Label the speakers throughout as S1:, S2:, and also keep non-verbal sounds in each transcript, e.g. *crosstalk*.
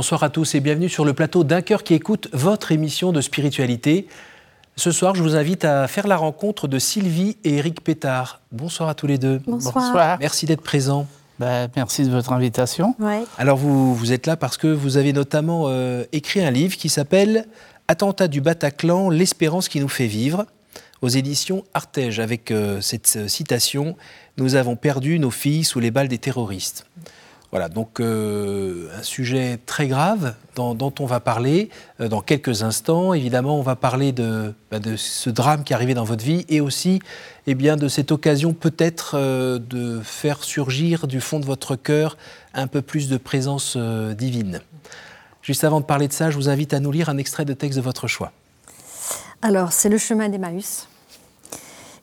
S1: Bonsoir à tous et bienvenue sur le plateau d'un cœur qui écoute votre émission de spiritualité. Ce soir, je vous invite à faire la rencontre de Sylvie et Eric Pétard. Bonsoir à tous les deux.
S2: Bonsoir.
S1: Merci d'être présents.
S2: Ben, merci de votre invitation.
S1: Alors vous, vous êtes là parce que vous avez notamment euh, écrit un livre qui s'appelle Attentat du Bataclan, l'espérance qui nous fait vivre, aux éditions Artege, avec euh, cette euh, citation Nous avons perdu nos filles sous les balles des terroristes. Voilà, donc euh, un sujet très grave dont, on va parler euh, dans quelques instants. Évidemment, on va parler de, bah, de, ce drame qui est arrivé dans votre vie et aussi eh bien, de cette occasion peut-être euh, de faire surgir du fond de votre cœur un peu plus de présence divine. Juste avant de parler de ça, je vous invite à nous lire un extrait de texte de votre choix.
S3: Alors, c'est le chemin d'Emmaüs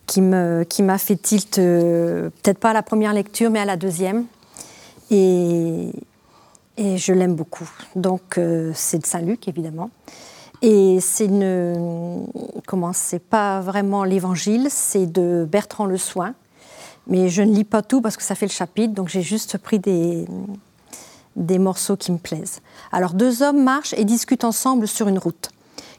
S3: qui m'a fait tilt, peut-être pas à la première lecture, mais à la deuxième. Et, je l'aime beaucoup. Donc, euh, c'est de Saint-Luc, évidemment. Et c'est une. Comment C'est pas vraiment l'évangile, c'est de Bertrand Le Soin. Mais je ne lis pas tout parce que ça fait le chapitre, donc j'ai juste pris des, des morceaux qui me plaisent. Alors, deux hommes marchent et discutent ensemble sur une route.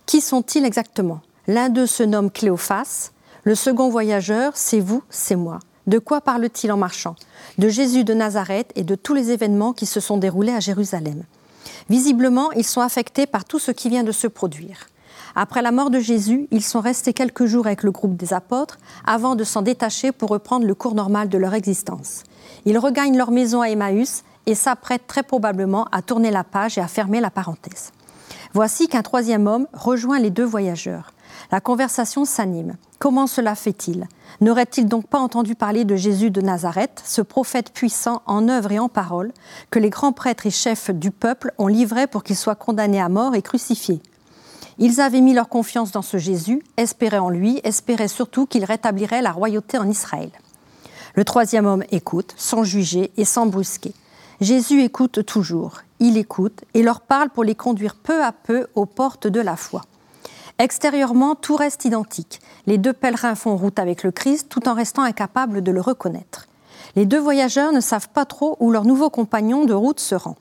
S3: Qui sont-ils exactement? L'un d'eux se nomme Cléophas, le second voyageur, c'est vous, c'est moi. De quoi parle-t-il en marchant? De Jésus de Nazareth et de tous les événements qui se sont déroulés à Jérusalem. Visiblement, ils sont affectés par tout ce qui vient de se produire. Après la mort de Jésus, ils sont restés quelques jours avec le groupe des apôtres avant de s'en détacher pour reprendre le cours normal de leur existence. Ils regagnent leur maison à Emmaüs et s'apprêtent très probablement à tourner la page et à fermer la parenthèse. Voici qu'un troisième homme rejoint les deux voyageurs. La conversation s'anime. Comment cela fait-il? N'aurait-il donc pas entendu parler de Jésus de Nazareth, ce prophète puissant en œuvre et en parole, que les grands prêtres et chefs du peuple ont livré pour qu'il soit condamné à mort et crucifié? Ils avaient mis leur confiance dans ce Jésus, espéraient en lui, espéraient surtout qu'il rétablirait la royauté en Israël. Le troisième homme écoute, sans juger et sans brusquer. Jésus écoute toujours, il écoute et leur parle pour les conduire peu à peu aux portes de la foi. Extérieurement, tout reste identique. Les deux pèlerins font route avec le Christ tout en restant incapables de le reconnaître. Les deux voyageurs ne savent pas trop où leur nouveau compagnon de route se rend.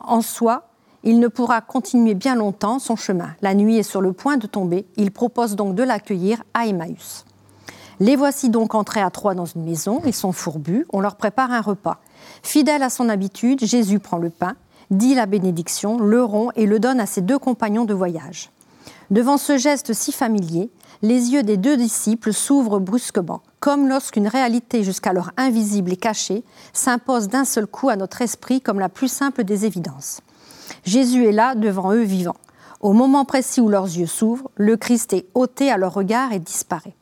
S3: En soi, il ne pourra continuer bien longtemps son chemin. La nuit est sur le point de tomber. Il propose donc de l'accueillir à Emmaüs. Les voici donc entrés à trois dans une maison. Ils sont fourbus. On leur prépare un repas. Fidèle à son habitude, Jésus prend le pain, dit la bénédiction, le rompt et le donne à ses deux compagnons de voyage. Devant ce geste si familier, les yeux des deux disciples s'ouvrent brusquement, comme lorsqu'une réalité jusqu'alors invisible et cachée s'impose d'un seul coup à notre esprit comme la plus simple des évidences. Jésus est là devant eux vivant. Au moment précis où leurs yeux s'ouvrent, le Christ est ôté à leur regard et disparaît.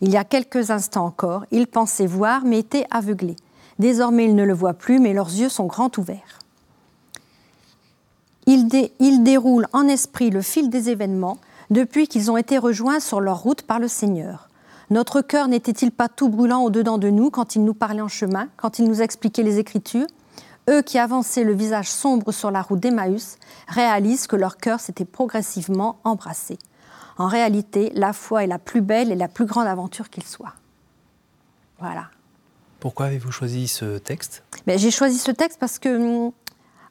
S3: Il y a quelques instants encore, ils pensaient voir mais étaient aveuglés. Désormais, ils ne le voient plus, mais leurs yeux sont grands ouverts. Ils, déroulent en esprit le fil des événements depuis qu'ils ont été rejoints sur leur route par le Seigneur. Notre cœur n'était-il pas tout brûlant au-dedans de nous quand il nous parlait en chemin, quand il nous expliquait les Écritures? Eux qui avançaient le visage sombre sur la route d'Emmaüs réalisent que leur cœur s'était progressivement embrassé. En réalité, la foi est la plus belle et la plus grande aventure qu'il soit. Voilà.
S1: Pourquoi avez-vous choisi ce texte?
S3: Ben, J'ai choisi ce texte parce que hum,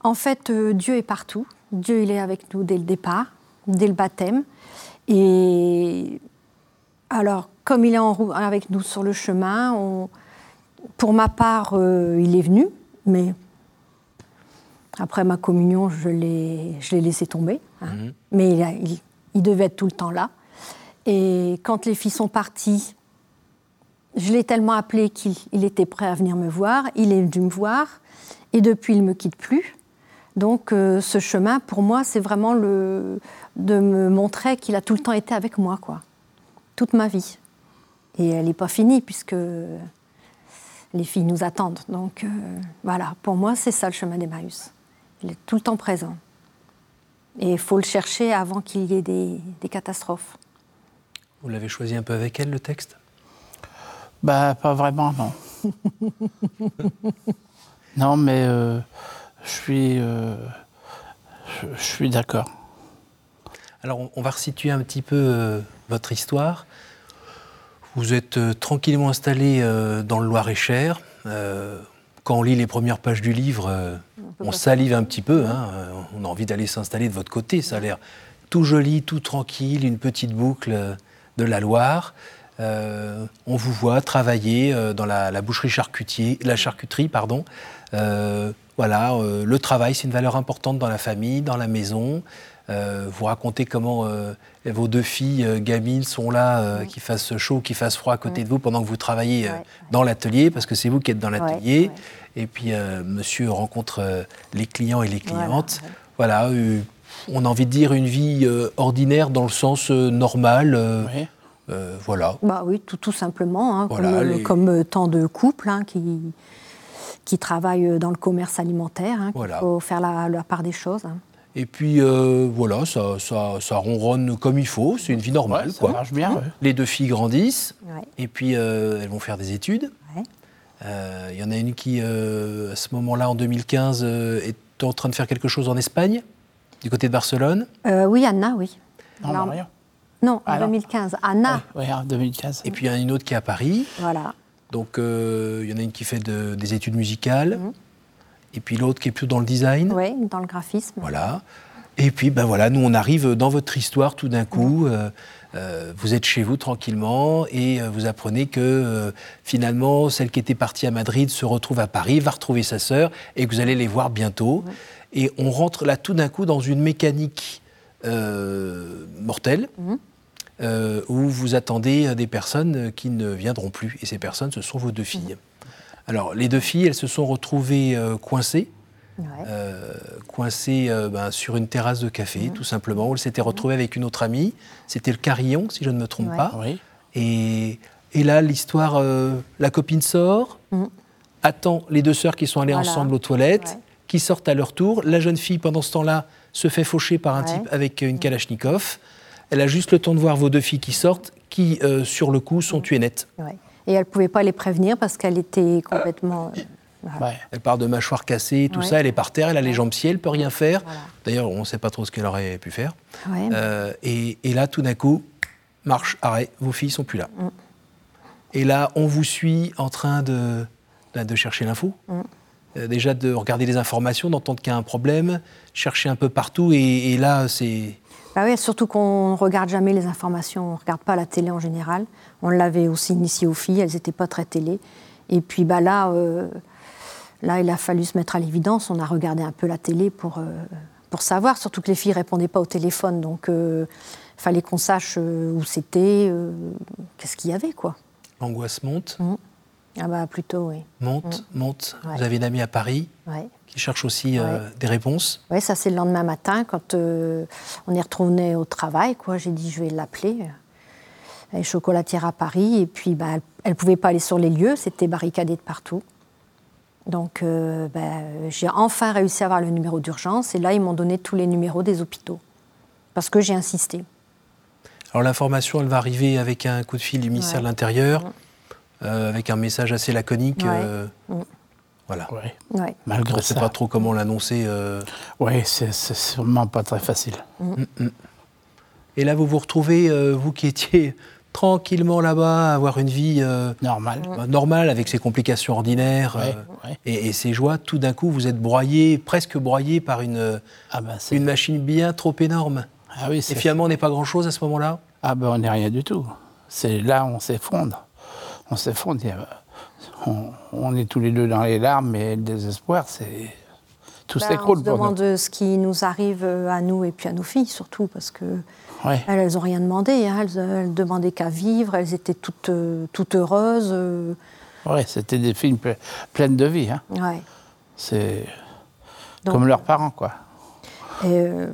S3: en fait, euh, Dieu est partout. Dieu, il est avec nous dès le départ, dès le baptême. Et alors, comme il est en avec nous sur le chemin, pour ma part, euh, il est venu, mais après ma communion, je l'ai laissé tomber. Hein. Mhm. Mais il, devait être tout le temps là. Et quand les filles sont parties, je l'ai tellement appelé qu'il était prêt à venir me voir. Il est venu me voir. Et depuis, il ne me quitte plus. Donc euh, ce chemin, pour moi, c'est vraiment le, de me montrer qu'il a tout le temps été avec moi, quoi. Toute ma vie. Et elle n'est pas finie puisque les filles nous attendent. Donc euh, voilà, pour moi, c'est ça le chemin d'Emmaüs. Il est tout le temps présent. Et il faut le chercher avant qu'il y ait des, catastrophes.
S1: Vous l'avez choisi un peu avec elle, le texte?
S2: Bah, pas vraiment, non. *laughs* non, mais euh, je suis, euh, je, suis d'accord.
S1: Alors, on, va resituer un petit peu euh, votre histoire. Vous êtes euh, tranquillement installé dans le Loir-et-Cher. quand on lit les premières pages du livre, on salive un petit peu, hein, on a envie d'aller s'installer de votre côté, ça a l'air tout joli, tout tranquille, une petite boucle de la Loire. Euh, on vous voit travailler euh, dans la, boucherie charcutier, la charcuterie, pardon. voilà, le travail, c'est une valeur importante dans la famille, dans la maison. vous racontez comment vos deux filles gamines sont là, qu'il fasse chaud, qu'il fasse froid à côté de vous pendant que vous travaillez dans l'atelier, parce que c'est vous qui êtes dans l'atelier. Et puis, monsieur rencontre les clients et les clientes. Voilà, on a envie de dire une vie euh, ordinaire dans le sens euh, normal. Euh, voilà.
S3: Bah oui, tout, tout simplement, hein, comme, tant de couples hein, qui, qui travaillent dans le commerce alimentaire. Hein, Il faut faire la, part des choses. Hein.
S1: Et puis voilà, ça, ça, ça, ronronne comme il faut, c'est une vie normale. ça
S2: marche bien.
S1: Les deux filles grandissent, et puis elles vont faire des études. Il y en a une qui, à ce moment-là, en 2015, est en train de faire quelque chose en Espagne. Du côté de Barcelone
S3: euh, Oui, Anna, oui.
S2: Non,
S3: non, en 2015. Anna.
S2: Oui, en 2015.
S1: Et puis il y en a une autre qui est à Paris.
S3: Voilà.
S1: Donc euh, il y en a une qui fait des études musicales. Mhm. Et puis l'autre qui est plutôt dans le design.
S3: Oui, dans le graphisme.
S1: Voilà. Et puis ben voilà, nous on arrive dans votre histoire tout d'un coup. Mhm. Euh, vous êtes chez vous tranquillement et vous apprenez que finalement celle qui était partie à Madrid se retrouve à Paris, va retrouver sa sœur et que vous allez les voir bientôt. Et on rentre là tout d'un coup dans une mécanique euh, mortelle. Mhm. Euh, où vous attendez des personnes qui ne viendront plus. Et ces personnes, ce sont vos deux filles. Alors, les deux filles, elles se sont retrouvées euh, coincées, coincées ben, sur une terrasse de café, tout simplement, où elles s'étaient retrouvées avec une autre amie. C'était le Carillon, si je ne me trompe pas. Et, et, là, l'histoire, la copine sort, attend les deux sœurs qui sont allées ensemble aux toilettes qui sortent à leur tour. La jeune fille, pendant ce temps-là, se fait faucher par un type avec une Kalachnikov. Elle a juste le temps de voir vos deux filles qui sortent, qui, euh, sur le coup, sont tuées nettes.
S3: Et elle ne pouvait pas les prévenir parce qu'elle était complètement...
S1: Euh, elle part de mâchoire cassée, tout ça, elle est par terre, elle a les jambes sciées, elle peut rien faire. D'ailleurs, on ne sait pas trop ce qu'elle aurait pu faire. Euh, et, là, tout d'un coup, marche, arrêt, vos filles sont plus là. Mm. Et là, on vous suit en train de, de chercher l'info. Mm. Euh, déjà de regarder les informations, d'entendre qu'il y a un problème, chercher un peu partout, et, là, c'est...
S3: Bah oui, surtout qu'on ne regarde jamais les informations, on ne regarde pas la télé en général. On l'avait aussi initié aux filles, elles n'étaient pas très télé. Et puis bah là, euh, là, il a fallu se mettre à l'évidence, on a regardé un peu la télé pour, euh, pour savoir, surtout que les filles ne répondaient pas au téléphone, donc il fallait qu'on sache où c'était, qu'est-ce qu'il y avait, quoi.
S1: L'angoisse monte
S3: mmh. Ah bah plutôt, oui.
S1: Monte, mm. monte. Vous avez une amie à Paris qui cherche aussi euh, des réponses.
S3: Oui, ça c'est le lendemain matin quand euh, on est retourné au travail. Quoi, j'ai dit je vais l'appeler. Elle est chocolatière à Paris et puis bah, elle ne pouvait pas aller sur les lieux, c'était barricadé de partout. Donc euh, bah, j'ai enfin réussi à avoir le numéro d'urgence et là ils m'ont donné tous les numéros des hôpitaux parce que j'ai insisté.
S1: Alors l'information, elle va arriver avec un coup de fil du ministère de l'Intérieur. Euh, avec un message assez laconique. Euh, mm. Voilà.
S2: Ouais. Malgré On ne
S1: sait pas trop comment l'annoncer.
S2: Euh. Oui, c'est sûrement pas très facile. Mm.
S1: Mm, Et là, vous vous retrouvez, vous qui étiez *laughs* tranquillement là-bas, avoir une vie
S2: normale.
S1: Bah, normale avec ses complications ordinaires et, ses joies. Tout d'un coup, vous êtes broyé, presque broyé par une, ah ben, une machine bien trop énorme. Ah oui, et finalement, on n'est pas grand-chose à ce moment-là?
S2: Ah ben, on n'est rien du tout. C'est là on s'effondre on s'effondre. On, on, est tous les deux dans les larmes et le désespoir, c'est. Tout bah, s'écroule.
S3: On se demande ce qui nous arrive à nous et puis à nos filles, surtout, parce que elles n'ont rien demandé. Hein. Elles, ne demandaient qu'à vivre, elles étaient toutes, toutes heureuses.
S2: Oui, c'était des filles pleines de vie. Hein.
S3: Ouais.
S2: C'est comme leurs parents, quoi.
S3: Et euh,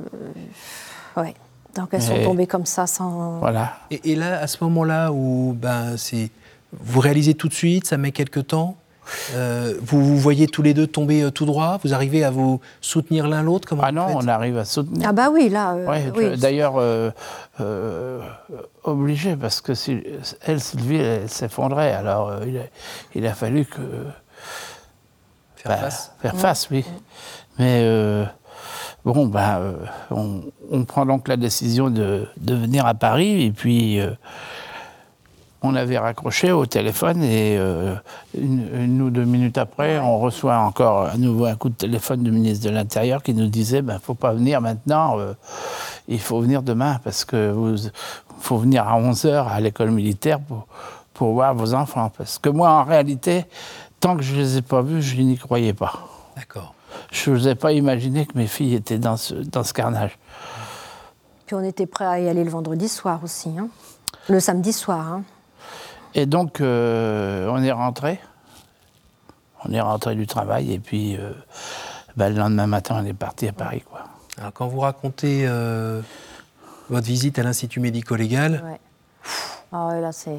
S3: ouais. Donc elles sont tombées comme ça sans.
S2: Voilà.
S1: Et, et là, à ce moment-là où ben, c'est vous réalisez tout de suite, ça met quelques temps. Euh, vous vous voyez tous les deux tomber euh, tout droit Vous arrivez à vous soutenir l'un l'autre
S2: Ah non, on arrive à soutenir.
S3: Ah bah oui, là. Euh,
S2: oui. D'ailleurs, obligé, parce que si, elle, Sylvie, elle, s'effondrait. Alors, il a, fallu que.
S1: Faire bah, face
S2: Faire face, oui. Mais. Bon, ben, on, prend donc la décision de, de venir à Paris et puis on avait raccroché au téléphone et euh, une, une ou deux minutes après, on reçoit encore à nouveau un coup de téléphone du ministre de l'Intérieur qui nous disait ben, faut pas venir maintenant, euh, il faut venir demain parce que vous faut venir à 11h à l'école militaire pour, pour voir vos enfants. Parce que moi, en réalité, tant que je les ai pas vus, je n'y croyais pas.
S1: D'accord.
S2: Je n'osais pas imaginer que mes filles étaient dans ce, dans ce carnage.
S3: Puis on était prêt à y aller le vendredi soir aussi, hein. le samedi soir. hein.
S2: Et donc, euh, on est rentré. On est rentré du travail et puis euh, ben, le lendemain matin, on est parti à Paris. Quoi.
S1: Alors quand vous racontez euh, votre visite à l'Institut médico-légal,
S3: Ouais. Ah ouais, là, c'est.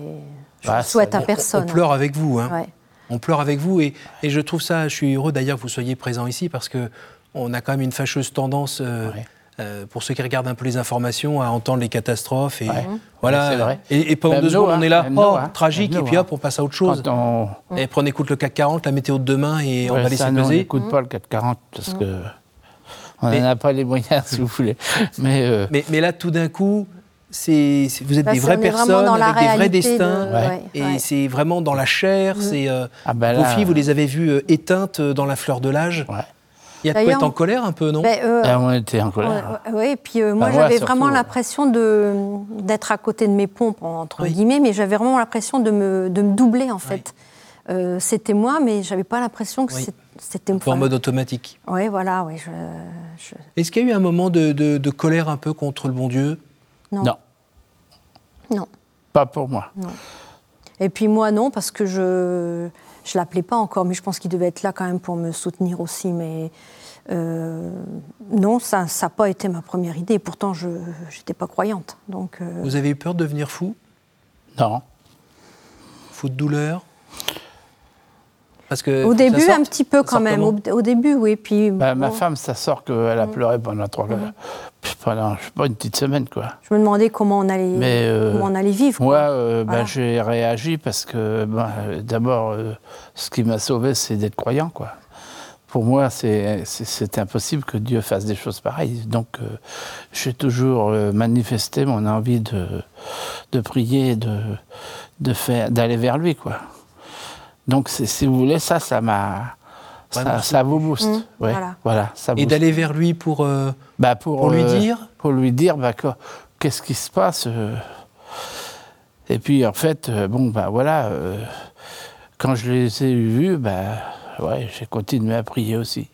S3: Je
S2: Bah,
S3: souhaite
S2: ça-
S3: à
S1: on-
S3: personne.
S1: on pleure avec vous. hein.
S3: Ouais.
S1: On pleure avec vous et, et je trouve ça, je suis heureux d'ailleurs que vous soyez présent ici parce que on a quand même une fâcheuse tendance, euh,
S2: Ouais.
S1: Euh, pour ceux qui regardent un peu les informations, à entendre les catastrophes. Et
S2: Ouais.
S1: voilà.
S2: Ouais, c'est vrai.
S1: Et, et pendant
S2: Même
S1: deux secondes,
S2: hein.
S1: on est là,
S2: Même nous,
S1: oh,
S2: hein.
S1: tragique,
S2: Même
S1: et puis
S2: hein.
S1: hop, on passe à autre chose.
S2: On,
S1: Et puis on écoute le CAC 40, la météo de demain, et on va laisser
S2: ça, nous, on
S1: peser.
S2: n'écoute pas le 440 parce que on n'en a pas les moyens, *laughs* si vous voulez. Mais, euh,
S1: Mais, mais là, tout d'un coup, c'est, vous êtes
S3: Là,
S1: des vraies personnes
S3: dans la
S1: avec des vrais
S3: réalité de-
S1: destins.
S2: Ouais.
S1: Et
S3: ouais.
S1: c'est vraiment dans la chair.
S3: Mm.
S1: C'est, euh,
S2: ah ben
S1: vos filles, vous les avez vues euh, éteintes euh, dans la fleur de l'âge.
S2: ouais.
S1: Il y a de quoi
S3: D'ailleurs,
S1: être en colère un peu, non
S3: Ben, euh,
S2: Ah, on était en colère.
S3: Oui, et puis euh, moi
S2: Bah,
S3: j'avais vraiment l'impression de d'être à côté de mes pompes entre
S1: Oui.
S3: guillemets, mais j'avais vraiment l'impression de me, de me doubler en fait. Euh, c'était moi, mais j'avais pas l'impression que
S1: Oui.
S3: c'était
S1: en mode automatique.
S3: Oui, voilà, oui. Je, je-
S1: Est-ce qu'il y a eu un moment de, de- de colère un peu contre le bon Dieu?
S3: Non.
S2: Non,
S3: non.
S2: pas pour moi.
S3: Et puis moi non, parce que je je l'appelais pas encore, mais je pense qu'il devait être là quand même pour me soutenir aussi. Mais euh, non, ça n'a pas été ma première idée. Pourtant, je n'étais pas croyante. Donc, euh,
S1: Vous avez eu peur de devenir fou?
S2: Non.
S1: Fou de douleur? Parce que
S3: au début, un petit peu quand même. Au, au début, oui. Puis
S2: Bah, Ma femme, ça sort qu'elle a pleuré pendant trois pendant je sais pas une petite semaine quoi.
S3: je me demandais comment on allait,
S2: Mais, euh,
S3: comment on allait vivre.
S2: Moi, euh, bah,
S3: Voilà.
S2: j'ai réagi parce que bah, d'abord, euh, ce qui m'a sauvé, c'est d'être croyant quoi. Pour moi, c'est impossible que Dieu fasse des choses pareilles. Donc, euh, j'ai toujours manifesté mon envie de, de prier, de, de faire, d'aller vers lui, quoi. Donc, si vous voulez, ça, ça m'a, ça, ça vous booste.
S3: Mmh,
S2: ouais,
S3: voilà.
S2: voilà. ça
S1: Et d'aller vers lui pour, euh,
S2: Bah, pour,
S1: pour lui
S2: euh,
S1: dire
S2: pour lui dire bah, que- qu'est-ce qui se passe. euh. Et puis en fait, bon, bah voilà, euh, quand je les ai vus, bah, ouais, j'ai continué à prier aussi.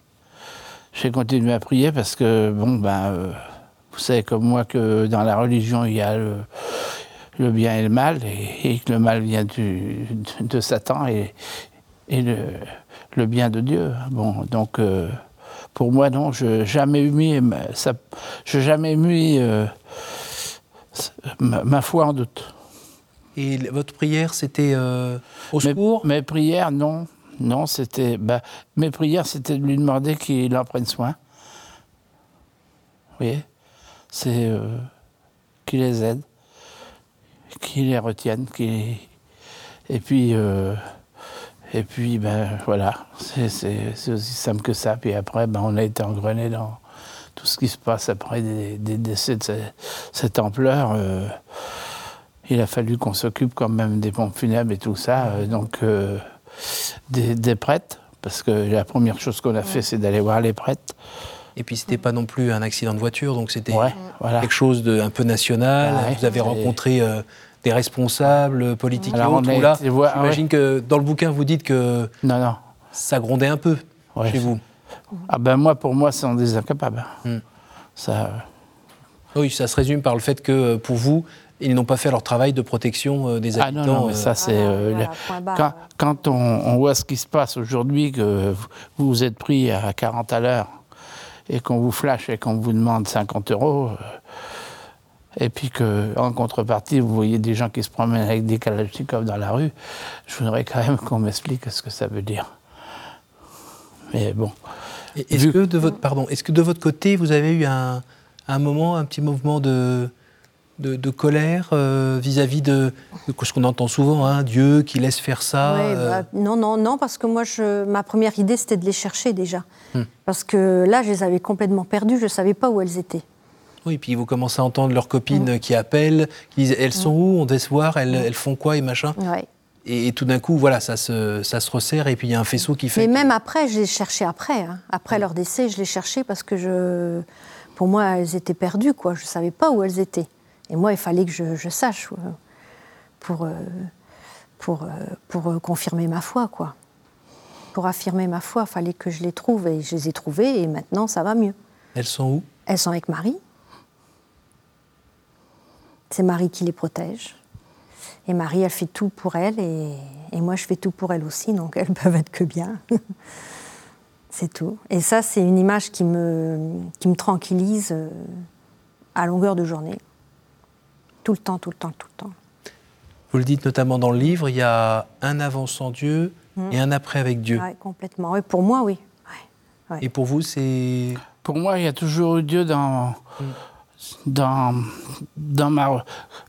S2: J'ai continué à prier parce que, bon, bah, euh, vous savez comme moi que dans la religion, il y a le, le bien et le mal, et, et que le mal vient du, de Satan et, et le, le bien de Dieu. Bon, donc, euh, pour moi, non, je jamais mis, ça, jamais mis euh, ma, ma foi en doute.
S1: Et votre prière, c'était euh, au
S2: Mes,
S1: secours?
S2: mes prières, non, non, c'était, bah, mes prières, c'était de lui demander qu'il en prenne soin. Vous voyez, c'est qu'il les aide, qu'il les retienne, qu'il et puis. euh, et puis, ben voilà, c'est aussi simple que ça. Puis après, ben, on a été engrené dans tout ce qui se passe après des, des décès de ce- cette ampleur. euh, il a fallu qu'on s'occupe quand même des pompes funèbres et tout ça. euh, donc, des, des prêtres, parce que la première chose qu'on a fait, c'est d'aller voir les prêtres.
S1: Et puis c'était pas non plus un accident de voiture, donc c'était
S2: Ouais, voilà.
S1: quelque chose de un peu national.
S2: Ouais,
S1: Vous avez rencontré euh, des responsables politiques
S2: Alors,
S1: et
S2: on
S1: autres. là,
S2: été voir-
S1: j'imagine que dans le bouquin, vous dites que
S2: Non, non.
S1: ça grondait un peu
S2: Ouais.
S1: chez vous.
S2: Ah ben moi, pour moi, c'est des incapables.
S1: Hmm.
S2: Ça, euh,
S1: Oui, ça se résume par le fait que euh, pour vous, ils n'ont pas fait leur travail de protection euh, des
S2: Ah
S1: habitants.
S2: non, non, mais
S1: euh,
S2: ça c'est... Euh, le-
S3: barre,
S2: quand on, on voit ce qui se passe aujourd'hui, que vous- vous vous êtes pris à 40 à l'heure et qu'on vous flash et qu'on vous demande 50 euros, euh, et puis qu'en contrepartie, vous voyez des gens qui se promènent avec des kalachnikovs dans la rue, je voudrais quand même qu'on m'explique ce que ça veut dire. Mais bon,
S1: Est-ce
S2: Vu-
S1: que de votre pardon, est-ce que de votre côté vous avez eu un, un moment, un petit mouvement de de, de colère euh, vis-à-vis de, de ce qu'on entend souvent, hein, Dieu qui laisse faire ça.
S3: Ouais,
S1: euh,
S3: bah, non, non, non, parce que moi, je, ma première idée, c'était de les chercher déjà.
S1: Hmm.
S3: Parce que là, je les avais complètement perdues, je ne savais pas où elles étaient.
S1: Oui, puis vous commencez à entendre leurs copines
S3: Mm.
S1: qui appellent, qui disent elles sont où? On devait se voir, elles, elles font quoi et machin?
S3: Ouais.
S1: Et, et tout d'un coup, voilà, ça se, ça se resserre et puis il y a un faisceau qui fait.
S3: Mais même après, je les cherchais après. hein. Après leur décès, je les cherchais parce que je, pour moi, elles étaient perdues. Quoi. Je ne savais pas où elles étaient. Et moi, il fallait que je, je sache euh, pour, euh, pour, euh, pour confirmer ma foi. Quoi. Pour affirmer ma foi, il fallait que je les trouve. Et je les ai trouvées et maintenant, ça va mieux.
S1: Elles sont où?
S3: Elles sont avec Marie. C'est Marie qui les protège. Et Marie, elle fait tout pour elle et, et moi, je fais tout pour elle aussi, donc elles *laughs* peuvent être que bien. *laughs* c'est tout. Et ça, c'est une image qui me, qui me tranquillise euh, à longueur de journée. Tout le temps, tout le temps, tout le temps.
S1: Vous le dites notamment dans le livre, il y a un avant sans Dieu
S3: Mm.
S1: et un après avec Dieu.
S3: Ouais, complètement. Et pour moi, oui. Ouais. Ouais.
S1: Et pour vous, c'est.
S2: Pour moi, il y a toujours eu Dieu dans, dans, dans ma.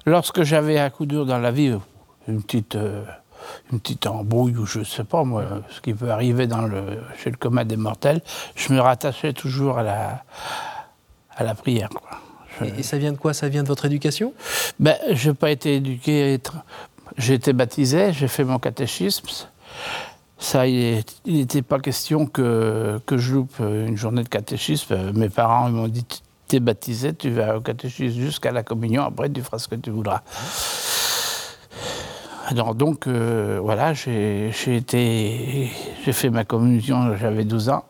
S2: Lorsque j'avais un coup dur dans la vie, une petite, euh, une petite embrouille ou je sais pas moi, ce qui peut arriver dans le, chez le commun des mortels, je me rattachais toujours à la, à la prière. Quoi. Je-
S1: Et, et ça vient de quoi? Ça vient de votre éducation?
S2: Ben, je n'ai pas été éduqué. J'ai été baptisé, j'ai fait mon catéchisme. Ça, il n'était pas question que, que je loupe une journée de catéchisme. Mes parents m'ont dit Tu es baptisé, tu vas au catéchisme jusqu'à la communion, après tu feras ce que tu voudras. Alors, donc, euh, voilà, j'ai été. J'ai fait ma communion, j'avais 12 ans.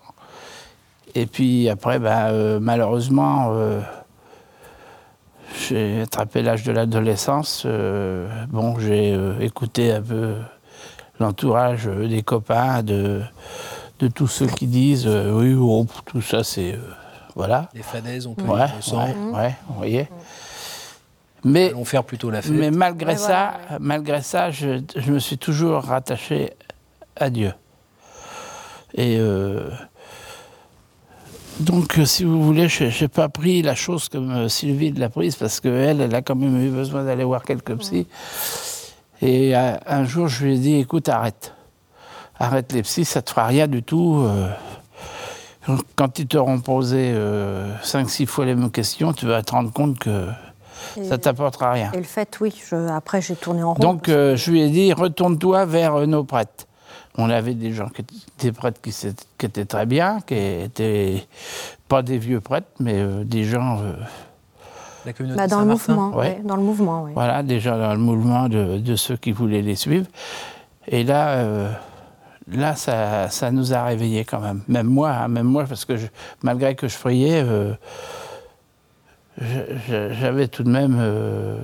S2: Et puis après, ben, euh, malheureusement. euh, j'ai attrapé l'âge de l'adolescence. euh, bon, j'ai écouté un peu l'entourage des copains, de, tous ceux qui disent oui, oh, tout ça, c'est. Voilà.
S1: Les fadaises, on peut
S2: Ouais,
S1: le sang.
S2: ouais, ouais, vous voyez. Mais,
S1: Allons faire plutôt la fête.
S2: mais malgré
S3: Ouais,
S2: ça,
S3: voilà,
S2: malgré ça je, je me suis toujours rattaché à Dieu. Et euh, donc, euh, si vous voulez, je n'ai pas pris la chose comme euh, Sylvie l'a prise, parce qu'elle, elle a quand même eu besoin d'aller voir quelques psys. Et euh, un jour, je lui ai dit, écoute, arrête. Arrête les psys, ça ne te fera rien du tout. euh. Quand ils t'auront posé 5-6 fois les mêmes questions, tu vas te rendre compte que
S3: Et,
S2: ça t'apportera rien.
S3: et le fait, oui. je- après, j'ai tourné en rond.
S2: Donc, euh, je lui ai dit, retourne-toi vers euh, nos prêtres. On avait des gens, qui, étaient- des prêtres qui, étaient très bien, qui étaient pas des vieux prêtres, mais euh, des gens, euh,
S1: La communauté
S3: Bah, dans le mouvement,
S2: Ouais.
S3: ouais, dans le mouvement, oui.
S2: voilà, des gens dans le mouvement de, de ceux qui voulaient les suivre. Et là, euh, là, ça, ça nous a réveillés quand même. Même moi, hein, même moi, parce que je- malgré que je priais, euh, j'avais tout de même euh,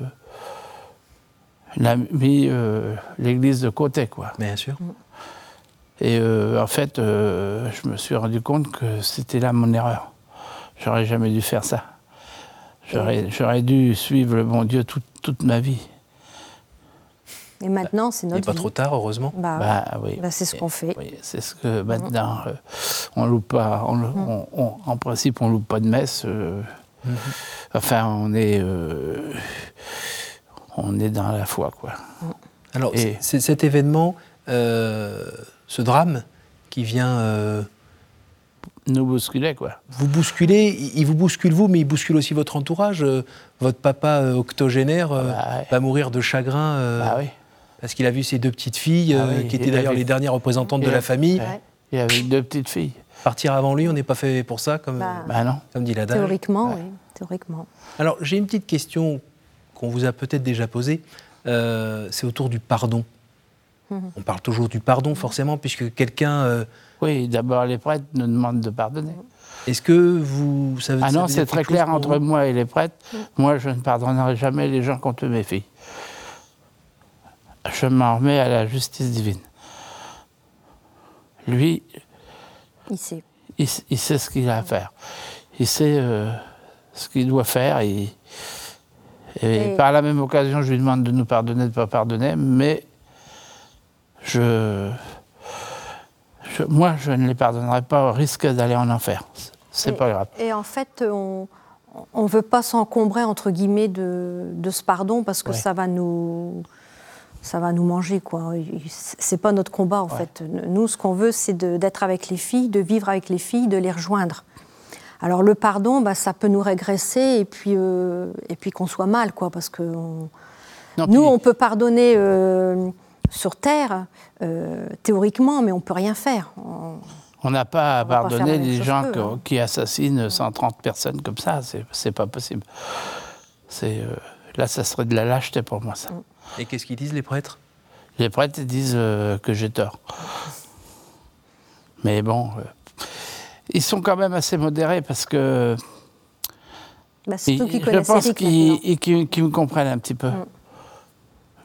S2: la- mis euh, l'Église de côté, quoi.
S1: Bien sûr.
S2: Et en fait, je me suis rendu compte que c'était là mon erreur. J'aurais jamais dû faire ça. J'aurais dû suivre le bon Dieu toute ma vie.
S3: Et maintenant, c'est
S1: Il n'est
S3: notre
S1: pas
S3: vie.
S1: trop tard, heureusement.
S3: Bah,
S2: Bah oui.
S3: bah, c'est ce qu'on fait.
S2: Oui, c'est ce que maintenant, euh, on loupe pas. on- on- on- en principe, on loupe pas de messe. euh,
S1: Mhm.
S2: Enfin, on est, euh, on est dans la foi, quoi.
S1: Alors,
S2: Et-
S1: cet événement, euh, ce drame, qui vient euh,
S2: Nous bousculer, quoi.
S1: vous bousculer. Il vous bouscule vous, mais il bouscule aussi votre entourage. Euh, votre papa euh, octogénaire euh,
S2: Bah ouais.
S1: va mourir de chagrin euh,
S2: Ah oui.
S1: Parce qu'il a vu ses deux petites filles,
S2: Ah
S1: euh,
S2: oui,
S1: qui
S2: il
S1: étaient d'ailleurs les dernières représentantes
S2: il
S1: de la famille.
S3: Ouais.
S2: Et avec deux petites filles.
S1: Partir avant lui, on n'est pas fait pour ça, comme,
S3: Bah,
S2: Bah non.
S1: comme dit l'adage.
S3: Théoriquement,
S2: Ouais.
S3: oui. Théoriquement.
S1: Alors, j'ai une petite question qu'on vous a peut-être déjà posée. Euh, c'est autour du pardon.
S3: Mhm.
S1: On parle toujours du pardon, forcément, puisque quelqu'un. euh,
S2: Oui, d'abord, les prêtres nous demandent de pardonner.
S1: Est-ce que vous. Ça,
S2: Ah non, c'est très clair entre moi et les prêtres. Moi, je ne pardonnerai jamais les gens contre mes filles. Je m'en remets à la justice divine. Lui,
S3: Il sait.
S2: il, il sait ce qu'il a à faire. Il sait euh, ce qu'il doit faire. Et, et
S3: Et-
S2: par la même occasion, je lui demande de nous pardonner, de ne pas pardonner, mais je, je- moi, je ne les pardonnerai pas au risque d'aller en enfer. C'est pas grave.
S3: Et en fait, on ne veut pas s'encombrer, entre guillemets, de, de ce pardon parce que
S2: Ouais.
S3: ça va nous ça va nous manger quoi. C'est pas notre combat en
S2: Ouais.
S3: fait. Nous, ce qu'on veut, c'est d'être avec les filles, de vivre avec les filles, de les rejoindre. Alors le pardon, bah, ça peut nous régresser et puis, euh, et puis qu'on soit mal, quoi, parce que on-
S2: Non,
S3: nous,
S2: puis-
S3: on peut pardonner euh, sur Terre, euh, théoriquement, mais on peut rien faire. On-
S2: n'a pas à
S3: On
S2: pardonner
S3: chose
S2: gens que-
S3: hein.
S2: qui assassinent 130 personnes comme ça. C'est- pas possible. C'est là, ça serait de la lâcheté pour moi, ça.
S1: Et qu'est-ce qu'ils disent les prêtres?
S2: Les prêtres disent euh, que j'ai tort. Mais bon, euh, ils sont quand même assez modérés parce que
S3: bah, surtout
S2: ils-
S3: qu'ils
S2: je
S3: connaissent
S2: pense qu'ils me comprennent un petit peu.
S3: Mm.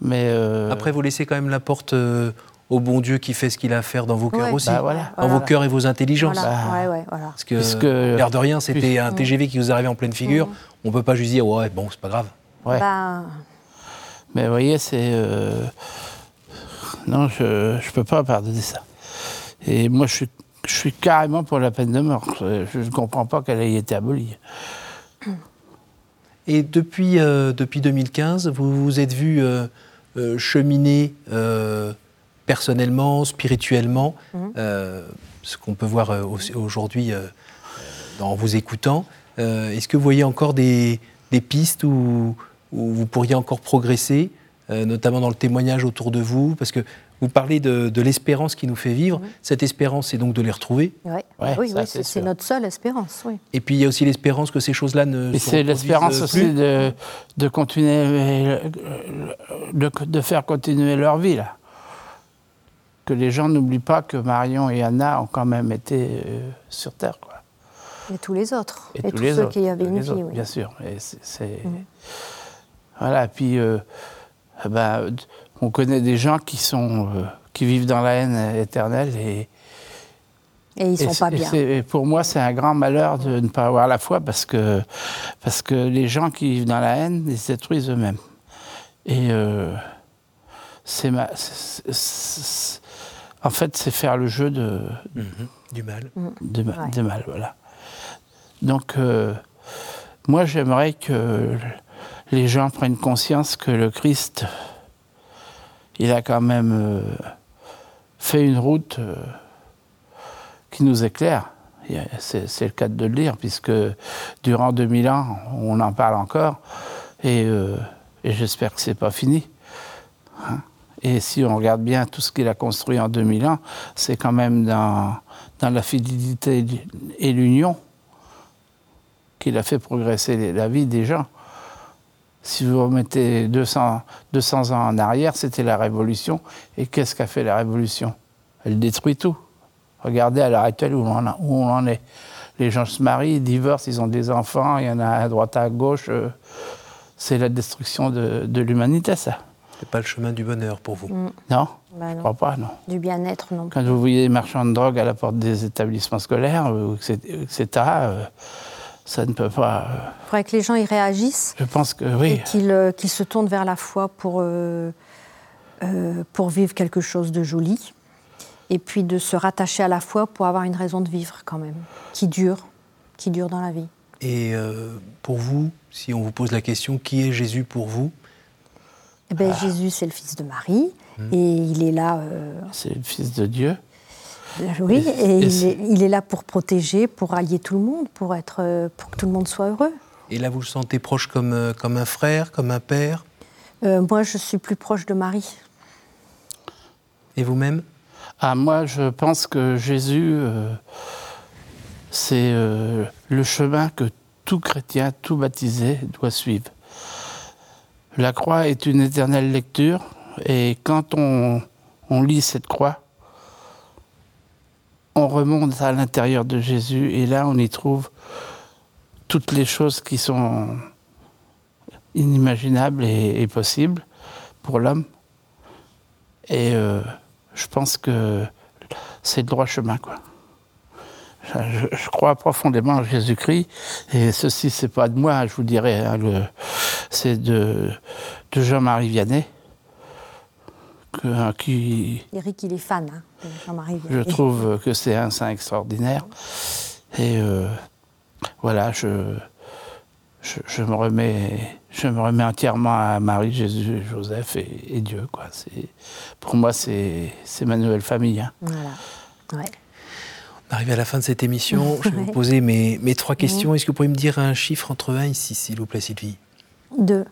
S2: Mais euh,
S1: Après, vous laissez quand même la porte euh, au bon Dieu qui fait ce qu'il a à faire dans vos cœurs
S3: Ouais.
S1: aussi.
S2: bah, voilà.
S1: Dans vos cœurs et vos intelligences.
S3: Voilà,
S2: Bah,
S3: ouais, ouais, voilà.
S1: Parce que,
S2: Puisque-
S1: l'air de rien, c'était un TGV qui vous arrivait en pleine figure. On peut pas juste dire, ouais, bon, c'est pas grave.
S2: ouais.
S3: Bah,
S2: Mais vous voyez, c'est. euh, Non, je ne peux pas pardonner ça. Et moi, je suis, je suis carrément pour la peine de mort. Je ne comprends pas qu'elle ait été abolie.
S1: Et depuis, euh, depuis 2015, vous vous êtes vu euh, euh, cheminer euh, personnellement, spirituellement, euh, ce qu'on peut voir euh, aujourd'hui euh, en vous écoutant. Euh, Est-ce que vous voyez encore des, des pistes où, où vous pourriez encore progresser, euh, notamment dans le témoignage autour de vous Parce que vous parlez de, de l'espérance qui nous fait vivre. Cette espérance, c'est donc de les retrouver.
S3: ouais.
S2: Ouais,
S3: oui,
S2: c'est
S3: notre seule espérance. Oui.
S1: Et puis il y a aussi l'espérance que ces choses-là ne
S2: Et
S1: se
S2: c'est l'espérance aussi de, de continuer, de, de faire continuer leur vie, là. Que les gens n'oublient pas que Marion et Anna ont quand même été euh, sur Terre, quoi.
S3: Et tous les autres.
S2: Et,
S3: Et,
S2: tous
S3: tous
S2: les
S3: ceux
S2: autres.
S3: qui avaient
S2: tous
S3: une vie.
S2: autres,
S3: oui.
S2: Bien sûr. Et c'est-
S3: Mhm.
S2: Voilà, puis euh, ben, on connaît des gens qui, sont, euh, qui vivent dans la haine éternelle et,
S3: Et ils sont pas
S2: et
S3: bien.
S2: et pour moi, c'est un grand malheur de ne pas avoir la foi parce que, parce que les gens qui vivent dans la haine, ils se détruisent eux-mêmes. Et euh, c'est ma- en fait, c'est faire le jeu de,
S1: Mhm. Du mal.
S2: de,
S3: Ouais.
S2: de mal, voilà. Donc, euh, moi, j'aimerais que les gens prennent conscience que le Christ, il a quand même euh, fait une route euh, qui nous éclaire. C'est le cas de le dire, puisque durant 2000 ans, on en parle encore, et, euh, j'espère que c'est pas fini. Hein. Et si on regarde bien tout ce qu'il a construit en 2000 ans, c'est quand même dans, la fidélité et l'union qu'il a fait progresser la vie des gens. Si vous remettez 200, 200 ans en arrière, c'était la Révolution. Et qu'est-ce qu'a fait la Révolution? Elle détruit tout. Regardez à l'heure actuelle où on, en- où on en est. Les gens se marient, ils divorcent, ils ont des enfants, il y en a à droite, à gauche. euh, C'est la destruction de, de l'humanité, ça.
S1: C'est pas le chemin du bonheur pour vous.
S2: Non
S3: Bah
S2: Je
S3: non.
S2: crois pas, non.
S3: Du bien-être non.
S2: Quand vous voyez des marchands de drogue à la porte des établissements scolaires, euh, etc., etc., euh, ça ne peut pas. euh,
S3: Il faudrait que les gens y réagissent
S2: je pense que
S3: et
S2: oui.
S3: qu'ils euh, qu'ils se tournent vers la foi pour, euh, euh, pour vivre quelque chose de joli. Et puis de se rattacher à la foi pour avoir une raison de vivre quand même, qui dure, qui dure dans la vie.
S1: Et euh, pour vous, si on vous pose la question, qui est Jésus pour vous?
S3: Eh ben, Jésus, c'est le fils de Marie, et il est là, euh,
S2: C'est le Fils de Dieu.
S3: Oui,
S2: Et-
S3: et,
S2: et
S3: il, est, il est là pour protéger, pour allier tout le monde, pour, être, euh, pour que tout le monde soit heureux.
S1: Et là, vous le sentez proche comme, euh, comme un frère, comme un père?
S3: Euh, moi, je suis plus proche de Marie.
S1: Et vous-même?
S2: Ah, moi, je pense que Jésus, euh, c'est euh, le chemin que tout chrétien, tout baptisé doit suivre. La croix est une éternelle lecture, et quand on, on lit cette croix, on remonte à l'intérieur de Jésus, et là, on y trouve toutes les choses qui sont inimaginables et, possibles pour l'homme. Et euh, je pense que c'est le droit chemin, quoi. Je, crois profondément en Jésus-Christ, et ceci, c'est pas de moi, je vous dirais, hein, c'est de, Jean-Marie Vianney, que- qui,
S3: Eric, il est fan hein, Jean-Marie
S2: je trouve que c'est un saint extraordinaire. Et euh, voilà, je, je, je me remets, je me remets entièrement à Marie, Jésus, et Joseph et, et Dieu. Quoi. C'est- Pour moi, c'est c'est ma nouvelle famille. hein.
S3: Voilà. Ouais.
S1: Arrivé à la fin de cette émission, *laughs* je vais vous poser mes, mes trois questions. Est-ce que vous pourriez me dire un chiffre entre 1 et 6, s'il vous plaît, Sylvie?
S3: Deux.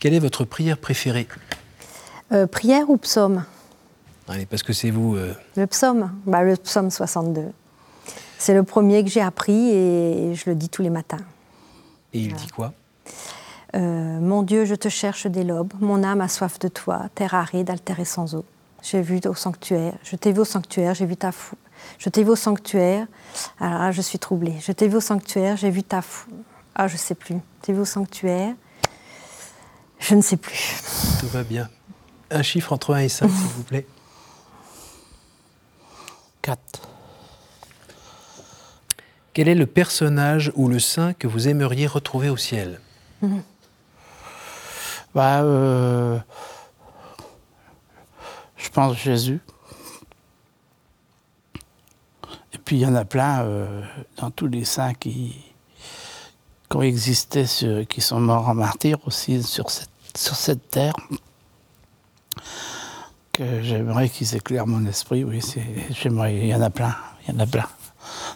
S1: Quelle est votre prière préférée?
S3: Euh, prière ou psaume
S1: Allez, parce que c'est vous. euh,
S3: Le psaume bah, Le psaume 62. C'est le premier que j'ai appris et je le dis tous les matins.
S1: et il dit quoi?
S3: Euh, mon Dieu, je te cherche dès l'aube, mon âme a soif de toi, terre aride, altérée sans eau. J'ai vu au sanctuaire, je t'ai vu au sanctuaire, j'ai vu ta fou. Je t'ai vu au sanctuaire, alors là, je suis troublée. Je t'ai vu au sanctuaire, j'ai vu ta fou. Ah, je sais plus. Je t'ai vu au sanctuaire, je ne sais plus.
S1: Tout va bien. Un chiffre entre 1 et 5, s'il vous plaît.
S2: 4.
S1: Quel est le personnage ou le saint que vous aimeriez retrouver au ciel
S2: Bah, euh, je pense Jésus. Et puis il y en a plein euh, dans tous les saints qui, qui ont existé, sur- qui sont morts en martyr aussi sur cette, sur cette terre. Que j'aimerais qu'ils éclairent mon esprit, oui, j'aimerais, il y en a plein, il y en a plein.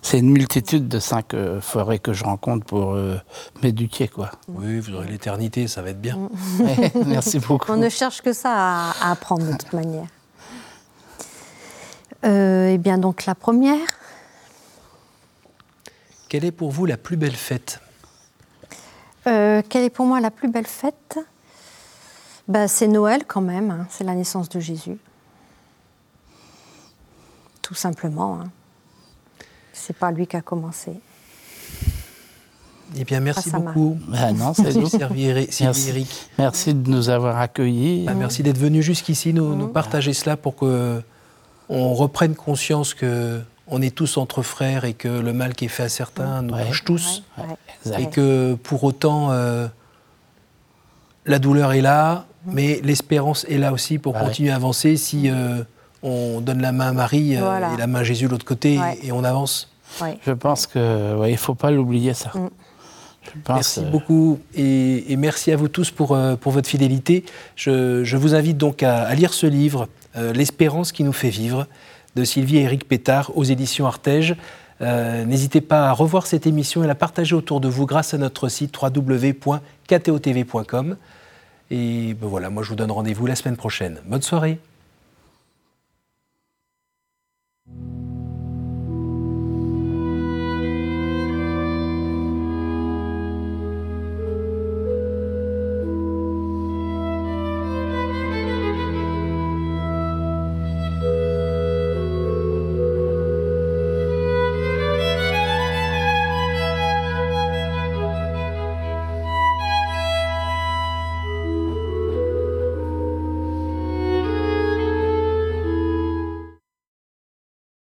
S2: C'est une multitude de saints qu'il faudrait que je rencontre pour euh, m'éduquer, quoi.
S1: Oui, vous aurez l'éternité, ça va être bien. *laughs*
S2: Ouais, merci beaucoup.
S3: On ne cherche que ça à, à apprendre de toute manière. Euh, eh bien, donc la première,
S1: Quelle est pour vous la plus belle fête?
S3: Euh, quelle est pour moi la plus belle fête? Bah, C'est Noël quand même, hein, c'est la naissance de Jésus. Tout simplement. Hein. C'est pas lui qui a commencé.
S1: Eh bien, merci
S3: Ah,
S1: beaucoup.
S2: Ah non, c'est Merci.
S1: Eric.
S2: Merci de nous avoir accueillis.
S1: Bah, merci d'être venu jusqu'ici nous, nous partager cela pour que on reprenne conscience que on est tous entre frères et que le mal qui est fait à certains nous
S2: Ouais.
S1: touche tous
S3: Ouais, ouais.
S2: Exact.
S1: et que pour autant euh, la douleur est là, mais l'espérance est là aussi pour
S2: Ah ouais.
S1: continuer à avancer si euh, on donne la main à Marie euh,
S3: Voilà.
S1: et la main à Jésus de l'autre côté
S3: Ouais.
S1: et on avance.
S3: Ouais.
S2: Je pense que ouais, il faut pas l'oublier ça.
S3: Mm.
S2: Je pense,
S1: Merci
S2: euh,
S1: beaucoup et, et merci à vous tous pour, pour votre fidélité. Je, je vous invite donc à, à lire ce livre, euh, L'espérance qui nous fait vivre, de Sylvie et Eric Pétard aux éditions Artege. Euh, N'hésitez pas à revoir cette émission et la partager autour de vous grâce à notre site www.ktotv.com. Et ben voilà, moi je vous donne rendez-vous la semaine prochaine. Bonne soirée.